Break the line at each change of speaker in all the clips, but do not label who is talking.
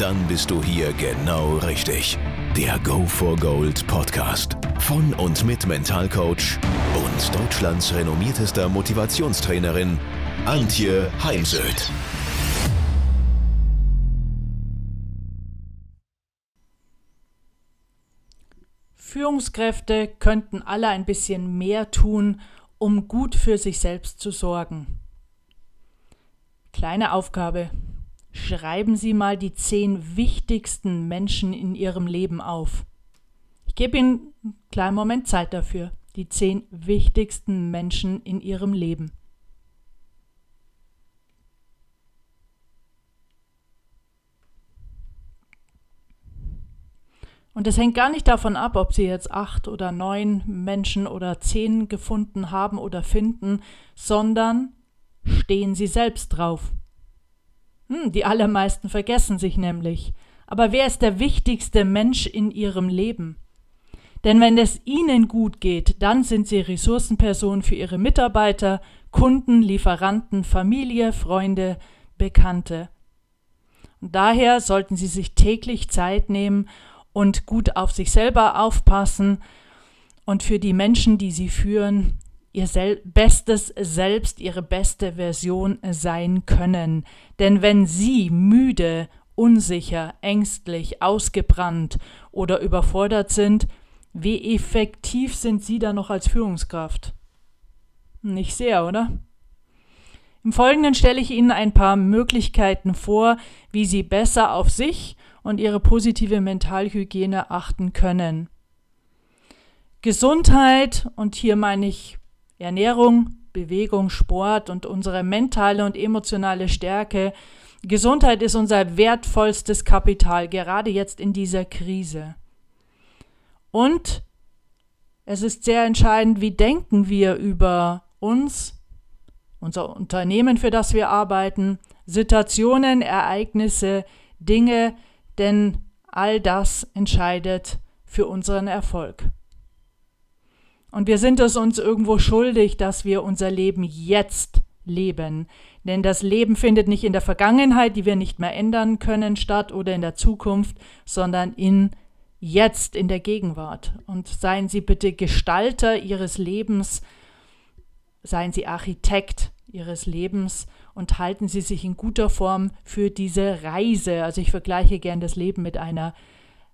Dann bist du hier genau richtig. Der Go for Gold Podcast von und mit Mentalcoach und Deutschlands renommiertester Motivationstrainerin Antje Heimsöth.
Führungskräfte könnten alle ein bisschen mehr tun, um gut für sich selbst zu sorgen. Kleine Aufgabe. Schreiben Sie mal die zehn wichtigsten Menschen in Ihrem Leben auf. Ich gebe Ihnen einen kleinen Moment Zeit dafür. Die zehn wichtigsten Menschen in Ihrem Leben. Und es hängt gar nicht davon ab, ob Sie jetzt acht oder neun Menschen oder zehn gefunden haben oder finden, sondern stehen Sie selbst drauf. Hm, die allermeisten vergessen sich nämlich. Aber wer ist der wichtigste Mensch in Ihrem Leben? Denn wenn es Ihnen gut geht, dann sind Sie Ressourcenperson für Ihre Mitarbeiter, Kunden, Lieferanten, Familie, Freunde, Bekannte. Und daher sollten Sie sich täglich Zeit nehmen und gut auf sich selber aufpassen und für die Menschen, die Sie führen, ihr sel bestes Selbst, ihre beste Version sein können. Denn wenn sie müde, unsicher, ängstlich, ausgebrannt oder überfordert sind, wie effektiv sind sie dann noch als Führungskraft? Nicht sehr, oder? Im Folgenden stelle ich Ihnen ein paar Möglichkeiten vor, wie Sie besser auf sich und Ihre positive Mentalhygiene achten können. Gesundheit, und hier meine ich Ernährung, Bewegung, Sport und unsere mentale und emotionale Stärke. Gesundheit ist unser wertvollstes Kapital, gerade jetzt in dieser Krise. Und es ist sehr entscheidend, wie denken wir über uns, unser Unternehmen, für das wir arbeiten, Situationen, Ereignisse, Dinge, denn all das entscheidet für unseren Erfolg. Und wir sind es uns irgendwo schuldig, dass wir unser Leben jetzt leben. Denn das Leben findet nicht in der Vergangenheit, die wir nicht mehr ändern können, statt oder in der Zukunft, sondern in jetzt, in der Gegenwart. Und seien Sie bitte Gestalter Ihres Lebens, seien Sie Architekt Ihres Lebens und halten Sie sich in guter Form für diese Reise. Also ich vergleiche gern das Leben mit einer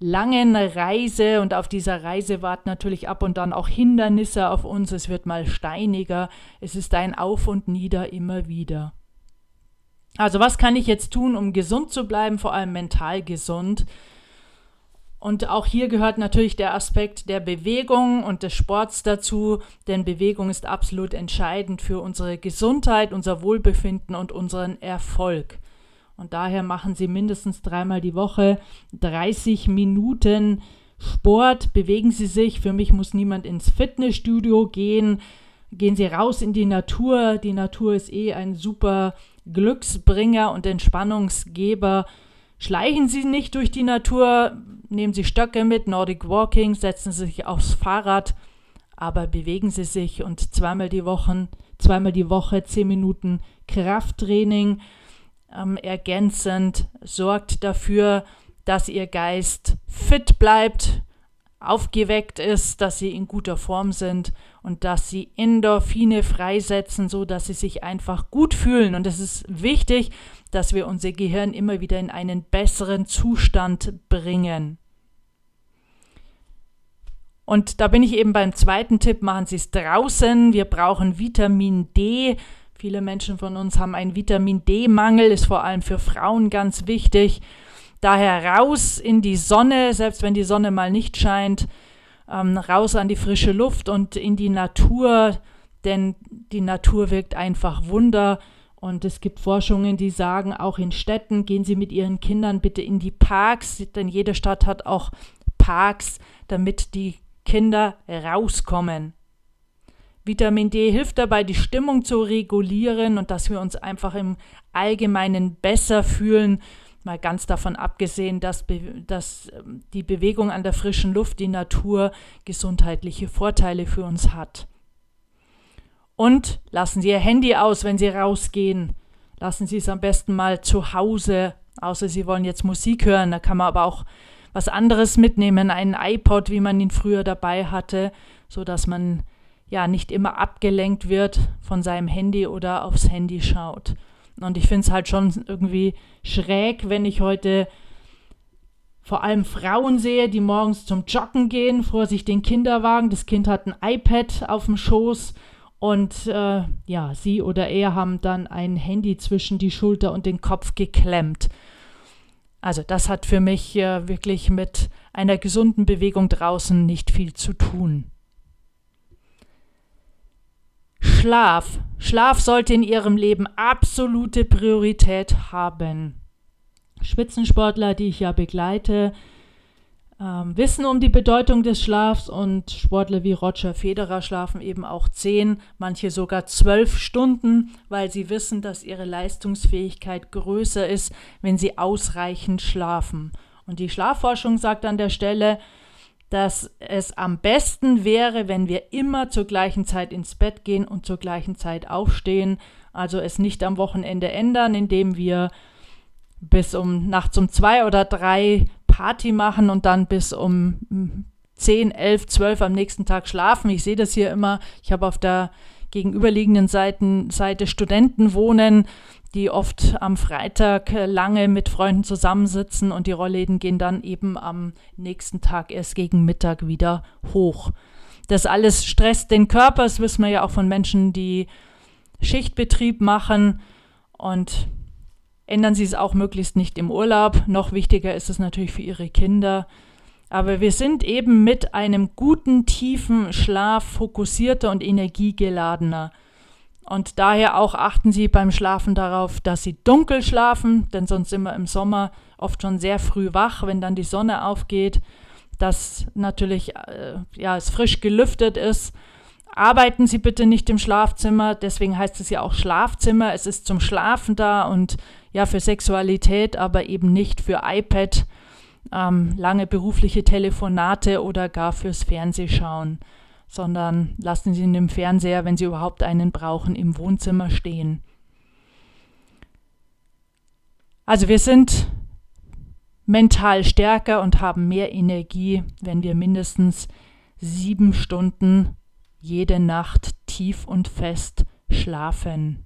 langen Reise und auf dieser Reise warten natürlich ab und dann auch Hindernisse auf uns. Es wird mal steiniger. Es ist ein Auf und Nieder immer wieder. Also was kann ich jetzt tun, um gesund zu bleiben, vor allem mental gesund? Und auch hier gehört natürlich der Aspekt der Bewegung und des Sports dazu, denn Bewegung ist absolut entscheidend für unsere Gesundheit, unser Wohlbefinden und unseren Erfolg. Und daher machen sie mindestens dreimal die Woche 30 Minuten Sport, bewegen sie sich. Für mich muss niemand ins Fitnessstudio gehen. Gehen Sie raus in die Natur. Die Natur ist eh ein super Glücksbringer und Entspannungsgeber. Schleichen Sie nicht durch die Natur, nehmen Sie Stöcke mit, Nordic Walking, setzen Sie sich aufs Fahrrad, aber bewegen Sie sich und zweimal die Woche, zweimal die Woche zehn Minuten Krafttraining ähm, ergänzend, sorgt dafür, dass ihr Geist fit bleibt, aufgeweckt ist, dass sie in guter Form sind und dass sie Endorphine freisetzen, so dass sie sich einfach gut fühlen. Und es ist wichtig, dass wir unser Gehirn immer wieder in einen besseren Zustand bringen. Und da bin ich eben beim zweiten Tipp, machen Sie es draußen. Wir brauchen Vitamin D. Viele Menschen von uns haben einen Vitamin D-Mangel, ist vor allem für Frauen ganz wichtig. Daher raus in die Sonne, selbst wenn die Sonne mal nicht scheint, ähm, raus an die frische Luft und in die Natur, denn die Natur wirkt einfach Wunder. Und es gibt Forschungen, die sagen, auch in Städten gehen Sie mit Ihren Kindern bitte in die Parks, denn jede Stadt hat auch Parks, damit die Kinder rauskommen. Vitamin D hilft dabei, die Stimmung zu regulieren und dass wir uns einfach im Allgemeinen besser fühlen. Mal ganz davon abgesehen, dass, dass ähm, die Bewegung an der frischen Luft, die Natur gesundheitliche Vorteile für uns hat. Und lassen Sie Ihr Handy aus, wenn Sie rausgehen. Lassen Sie es am besten mal zu Hause, außer Sie wollen jetzt Musik hören. Da kann man aber auch was anderes mitnehmen, einen iPod, wie man ihn früher dabei hatte, so dass man ja nicht immer abgelenkt wird von seinem Handy oder aufs Handy schaut. Und ich finde es halt schon irgendwie schräg, wenn ich heute vor allem Frauen sehe, die morgens zum Joggen gehen, vor sich den Kinderwagen. Das Kind hat ein iPad auf dem Schoß und äh, ja, sie oder er haben dann ein Handy zwischen die Schulter und den Kopf geklemmt. Also das hat für mich äh, wirklich mit einer gesunden Bewegung draußen nicht viel zu tun. Schlaf. Schlaf sollte in ihrem Leben absolute Priorität haben. Spitzensportler, die ich ja begleite, ähm, wissen um die Bedeutung des Schlafs und Sportler wie Roger Federer schlafen eben auch zehn, manche sogar zwölf Stunden, weil sie wissen, dass ihre Leistungsfähigkeit größer ist, wenn sie ausreichend schlafen. Und die Schlafforschung sagt an der Stelle, dass es am besten wäre, wenn wir immer zur gleichen Zeit ins Bett gehen und zur gleichen Zeit aufstehen. Also es nicht am Wochenende ändern, indem wir bis um nachts um zwei oder drei Party machen und dann bis um 10, 11, 12 am nächsten Tag schlafen. Ich sehe das hier immer. Ich habe auf der gegenüberliegenden Seiten, Seite Studenten wohnen, die oft am Freitag äh, lange mit Freunden zusammensitzen und die Rollläden gehen dann eben am nächsten Tag erst gegen Mittag wieder hoch. Das alles stresst den Körper, das wissen wir ja auch von Menschen, die Schichtbetrieb machen und ändern Sie es auch möglichst nicht im Urlaub. Noch wichtiger ist es natürlich für Ihre Kinder. Aber wir sind eben mit einem guten, tiefen Schlaf fokussierter und energiegeladener. Und daher auch achten Sie beim Schlafen darauf, dass Sie dunkel schlafen, denn sonst sind wir im Sommer oft schon sehr früh wach, wenn dann die Sonne aufgeht, dass natürlich äh, ja, es frisch gelüftet ist. Arbeiten Sie bitte nicht im Schlafzimmer, deswegen heißt es ja auch Schlafzimmer. Es ist zum Schlafen da und ja für Sexualität, aber eben nicht für iPad, ähm, lange berufliche Telefonate oder gar fürs Fernsehschauen sondern lassen Sie ihn im Fernseher, wenn Sie überhaupt einen brauchen, im Wohnzimmer stehen. Also wir sind mental stärker und haben mehr Energie, wenn wir mindestens sieben Stunden jede Nacht tief und fest schlafen.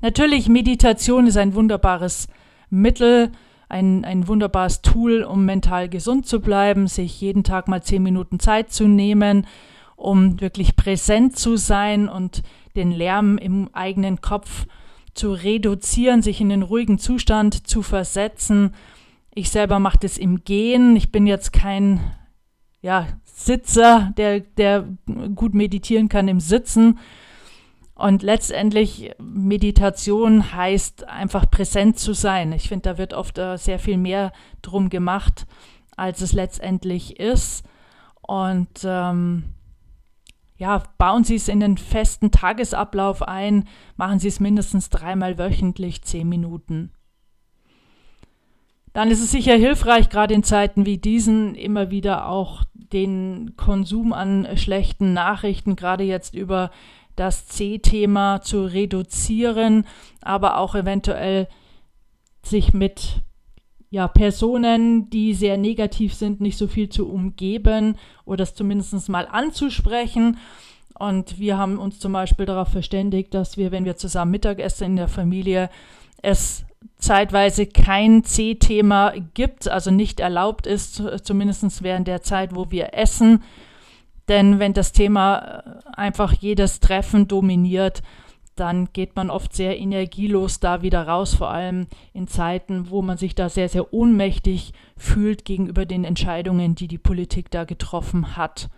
Natürlich, Meditation ist ein wunderbares Mittel, ein, ein wunderbares Tool, um mental gesund zu bleiben, sich jeden Tag mal zehn Minuten Zeit zu nehmen, um wirklich präsent zu sein und den Lärm im eigenen Kopf zu reduzieren, sich in den ruhigen Zustand zu versetzen. Ich selber mache das im Gehen. Ich bin jetzt kein ja, Sitzer, der, der gut meditieren kann im Sitzen, und letztendlich Meditation heißt einfach präsent zu sein. Ich finde, da wird oft äh, sehr viel mehr drum gemacht, als es letztendlich ist. Und ähm, ja, bauen Sie es in den festen Tagesablauf ein, machen Sie es mindestens dreimal wöchentlich, zehn Minuten. Dann ist es sicher hilfreich, gerade in Zeiten wie diesen, immer wieder auch den Konsum an schlechten Nachrichten, gerade jetzt über das C-Thema zu reduzieren, aber auch eventuell sich mit ja, Personen, die sehr negativ sind, nicht so viel zu umgeben oder es zumindest mal anzusprechen. Und wir haben uns zum Beispiel darauf verständigt, dass wir, wenn wir zusammen Mittagessen in der Familie, es zeitweise kein C-Thema gibt, also nicht erlaubt ist, zumindest während der Zeit, wo wir essen denn wenn das Thema äh, einfach jedes Treffen dominiert, dann geht man oft sehr energielos da wieder raus, vor allem in Zeiten, wo man sich da sehr, sehr ohnmächtig fühlt gegenüber den Entscheidungen, die die Politik da getroffen hat.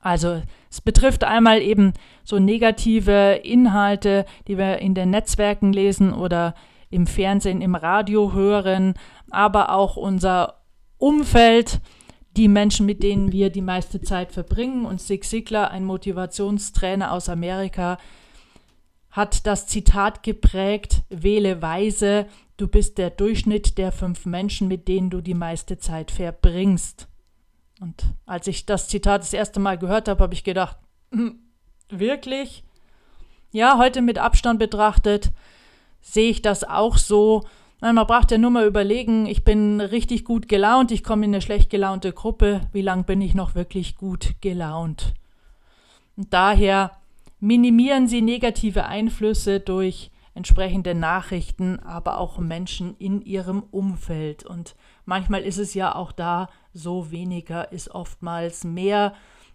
Also es betrifft einmal eben so negative Inhalte, die wir in den Netzwerken lesen oder im Fernsehen, im Radio hören, aber auch unser Umfeld, die Menschen, mit denen wir die meiste Zeit verbringen. Und Zig Ziglar, ein Motivationstrainer aus Amerika, hat das Zitat geprägt, wähle weise, du bist der Durchschnitt der fünf Menschen, mit denen du die meiste Zeit verbringst. Und als ich das Zitat das erste Mal gehört habe, habe ich gedacht, hm, wirklich? Ja, heute mit Abstand betrachtet sehe ich das auch so. Man braucht ja nur mal überlegen, ich bin richtig gut gelaunt, ich komme in eine schlecht gelaunte Gruppe, wie lange bin ich noch wirklich gut gelaunt? Und daher minimieren Sie negative Einflüsse durch entsprechende Nachrichten, aber auch Menschen in Ihrem Umfeld. Und manchmal ist es ja auch da so weniger ist oftmals mehr.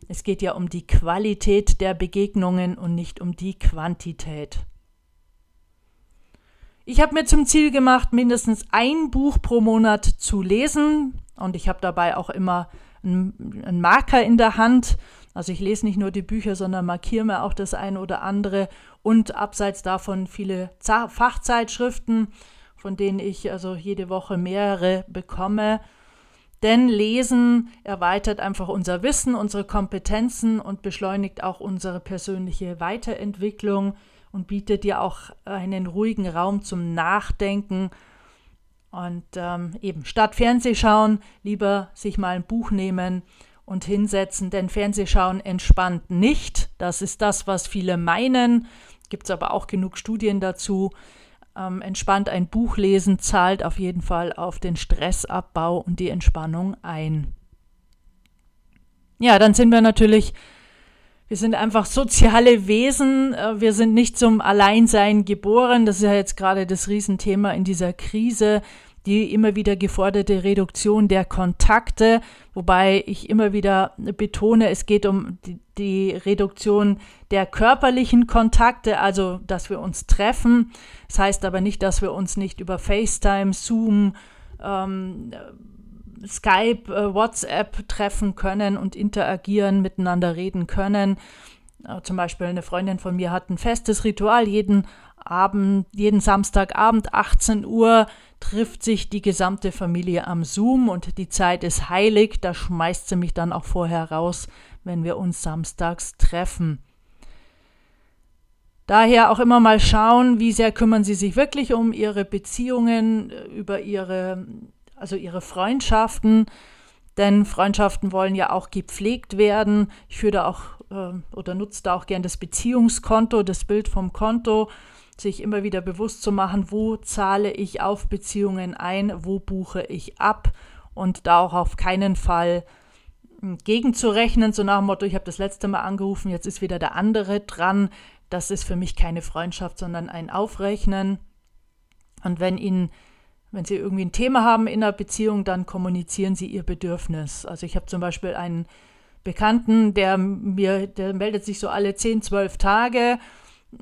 Es geht ja um die Qualität der Begegnungen und nicht um die Quantität. Ich habe mir zum Ziel gemacht, mindestens ein Buch pro Monat zu lesen und ich habe dabei auch immer einen, Marker in der Hand. Also ich lese nicht nur die Bücher, sondern markiere mir auch das eine oder andere und abseits davon viele Fachzeitschriften, von denen ich also jede Woche mehrere bekomme. Denn Lesen erweitert einfach unser Wissen, unsere Kompetenzen und beschleunigt auch unsere persönliche Weiterentwicklung und bietet dir auch einen ruhigen Raum zum Nachdenken. Und ähm, eben statt Fernsehschauen lieber sich mal ein Buch nehmen und hinsetzen, denn Fernsehschauen entspannt nicht. Das ist das, was viele meinen. Gibt es aber auch genug Studien dazu. Ähm, entspannt ein Buch lesen zahlt auf jeden Fall auf den Stressabbau und die Entspannung ein. Ja, dann sind wir natürlich wir sind einfach soziale Wesen. Äh, wir sind nicht zum Alleinsein geboren. Das ist ja jetzt gerade das Riesenthema in dieser Krise. Die immer wieder geforderte Reduktion der Kontakte, wobei ich immer wieder betone, es geht um die, Reduktion der körperlichen Kontakte, also dass wir uns treffen. Das heißt aber nicht, dass wir uns nicht über FaceTime, Zoom, ähm, Skype, äh, WhatsApp treffen können und interagieren, miteinander reden können. Äh, zum Beispiel eine Freundin von mir hat ein festes Ritual. Jeden Abend, jeden Samstagabend 18 Uhr trifft sich die gesamte Familie am Zoom und die Zeit ist heilig. Da schmeißt sie mich dann auch vorher raus, wenn wir uns samstags treffen. Daher auch immer mal schauen, wie sehr kümmern Sie sich wirklich um Ihre Beziehungen, äh, über Ihre also ihre Freundschaften, denn Freundschaften wollen ja auch gepflegt werden. Ich führe da auch äh, oder nutze da auch gern das Beziehungskonto, das Bild vom Konto, sich immer wieder bewusst zu machen, wo zahle ich auf Beziehungen ein, wo buche ich ab und da auch auf keinen Fall hm, gegenzurechnen, so nach dem Motto, ich habe das letzte Mal angerufen, jetzt ist wieder der andere dran. Das ist für mich keine Freundschaft, sondern ein Aufrechnen. Und wenn Ihnen wenn Sie irgendwie ein Thema haben in einer Beziehung, dann kommunizieren Sie Ihr Bedürfnis. Also ich habe zum Beispiel einen Bekannten, der mir, der meldet sich so alle 10, 12 Tage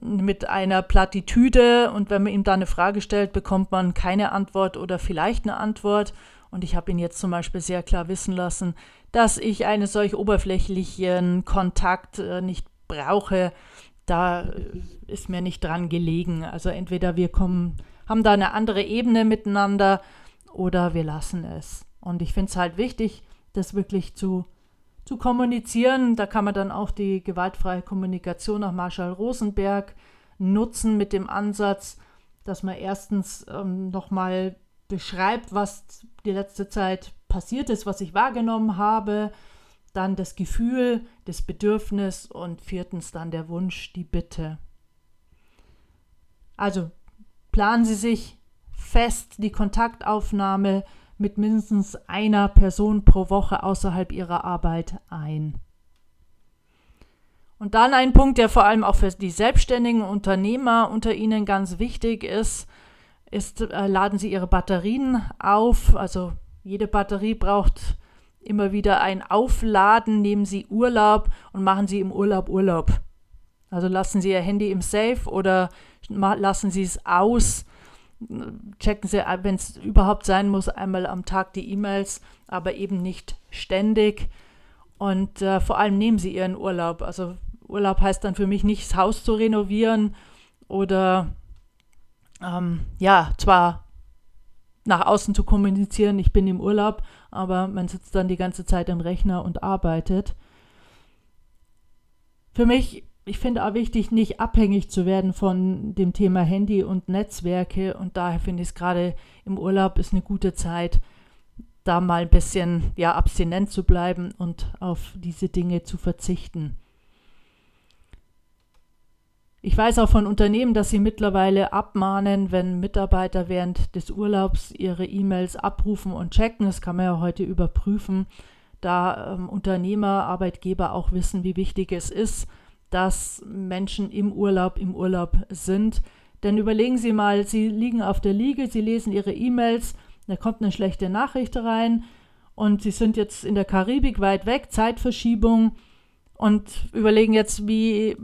mit einer Plattitüde und wenn man ihm da eine Frage stellt, bekommt man keine Antwort oder vielleicht eine Antwort. Und ich habe ihn jetzt zum Beispiel sehr klar wissen lassen, dass ich einen solch oberflächlichen Kontakt äh, nicht brauche. Da äh, ist mir nicht dran gelegen. Also entweder wir kommen haben da eine andere Ebene miteinander oder wir lassen es. Und ich finde es halt wichtig, das wirklich zu, zu kommunizieren. Da kann man dann auch die gewaltfreie Kommunikation nach Marshall Rosenberg nutzen mit dem Ansatz, dass man erstens ähm, nochmal beschreibt, was die letzte Zeit passiert ist, was ich wahrgenommen habe, dann das Gefühl, das Bedürfnis und viertens dann der Wunsch, die Bitte. Also planen Sie sich fest die Kontaktaufnahme mit mindestens einer Person pro Woche außerhalb Ihrer Arbeit ein. Und dann ein Punkt, der vor allem auch für die selbstständigen Unternehmer unter Ihnen ganz wichtig ist, ist, äh, laden Sie Ihre Batterien auf. Also jede Batterie braucht immer wieder ein Aufladen. Nehmen Sie Urlaub und machen Sie im Urlaub Urlaub. Also lassen Sie Ihr Handy im Safe oder lassen Sie es aus. Checken Sie, wenn es überhaupt sein muss, einmal am Tag die E-Mails, aber eben nicht ständig. Und äh, vor allem nehmen Sie Ihren Urlaub. Also Urlaub heißt dann für mich nicht, das Haus zu renovieren oder ähm, ja, zwar nach außen zu kommunizieren, ich bin im Urlaub, aber man sitzt dann die ganze Zeit am Rechner und arbeitet. Für mich, ich finde auch wichtig, nicht abhängig zu werden von dem Thema Handy und Netzwerke und daher finde ich es gerade im Urlaub ist eine gute Zeit, da mal ein bisschen ja abstinent zu bleiben und auf diese Dinge zu verzichten. Ich weiß auch von Unternehmen, dass sie mittlerweile abmahnen, wenn Mitarbeiter während des Urlaubs ihre E-Mails abrufen und checken. Das kann man ja heute überprüfen, da ähm, Unternehmer, Arbeitgeber auch wissen, wie wichtig es ist, dass Menschen im Urlaub im Urlaub sind. Denn überlegen Sie mal, Sie liegen auf der Liege, Sie lesen Ihre E-Mails, da kommt eine schlechte Nachricht rein und Sie sind jetzt in der Karibik weit weg, Zeitverschiebung und überlegen jetzt, wie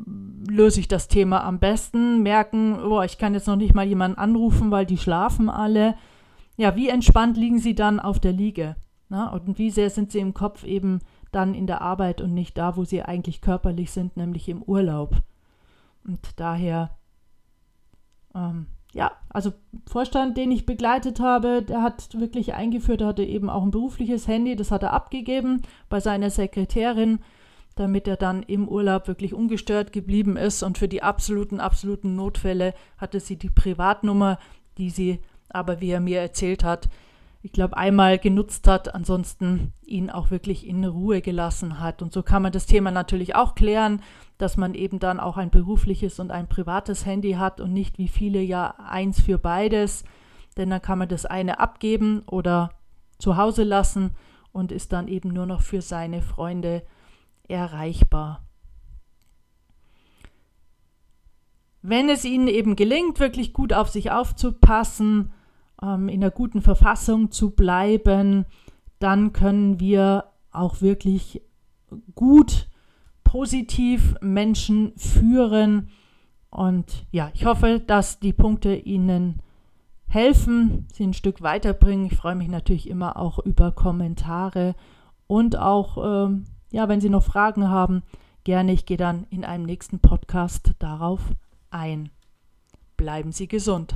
löse ich das Thema am besten, merken, oh, ich kann jetzt noch nicht mal jemanden anrufen, weil die schlafen alle. Ja, wie entspannt liegen sie dann auf der Liege? Na? Und wie sehr sind sie im Kopf eben dann in der Arbeit und nicht da, wo sie eigentlich körperlich sind, nämlich im Urlaub. Und daher, ähm, ja, also Vorstand, den ich begleitet habe, der hat wirklich eingeführt, er hatte eben auch ein berufliches Handy, das hat er abgegeben bei seiner Sekretärin damit er dann im Urlaub wirklich ungestört geblieben ist. Und für die absoluten, absoluten Notfälle hatte sie die Privatnummer, die sie aber, wie er mir erzählt hat, ich glaube, einmal genutzt hat, ansonsten ihn auch wirklich in Ruhe gelassen hat. Und so kann man das Thema natürlich auch klären, dass man eben dann auch ein berufliches und ein privates Handy hat und nicht wie viele ja eins für beides. Denn dann kann man das eine abgeben oder zu Hause lassen und ist dann eben nur noch für seine Freunde erreichbar. Wenn es Ihnen eben gelingt, wirklich gut auf sich aufzupassen, ähm, in einer guten Verfassung zu bleiben, dann können wir auch wirklich gut positiv Menschen führen. Und ja, ich hoffe, dass die Punkte Ihnen helfen, Sie ein Stück weiterbringen. Ich freue mich natürlich immer auch über Kommentare und auch ähm, ja, wenn Sie noch Fragen haben, gerne. Ich gehe dann in einem nächsten Podcast darauf ein. Bleiben Sie gesund.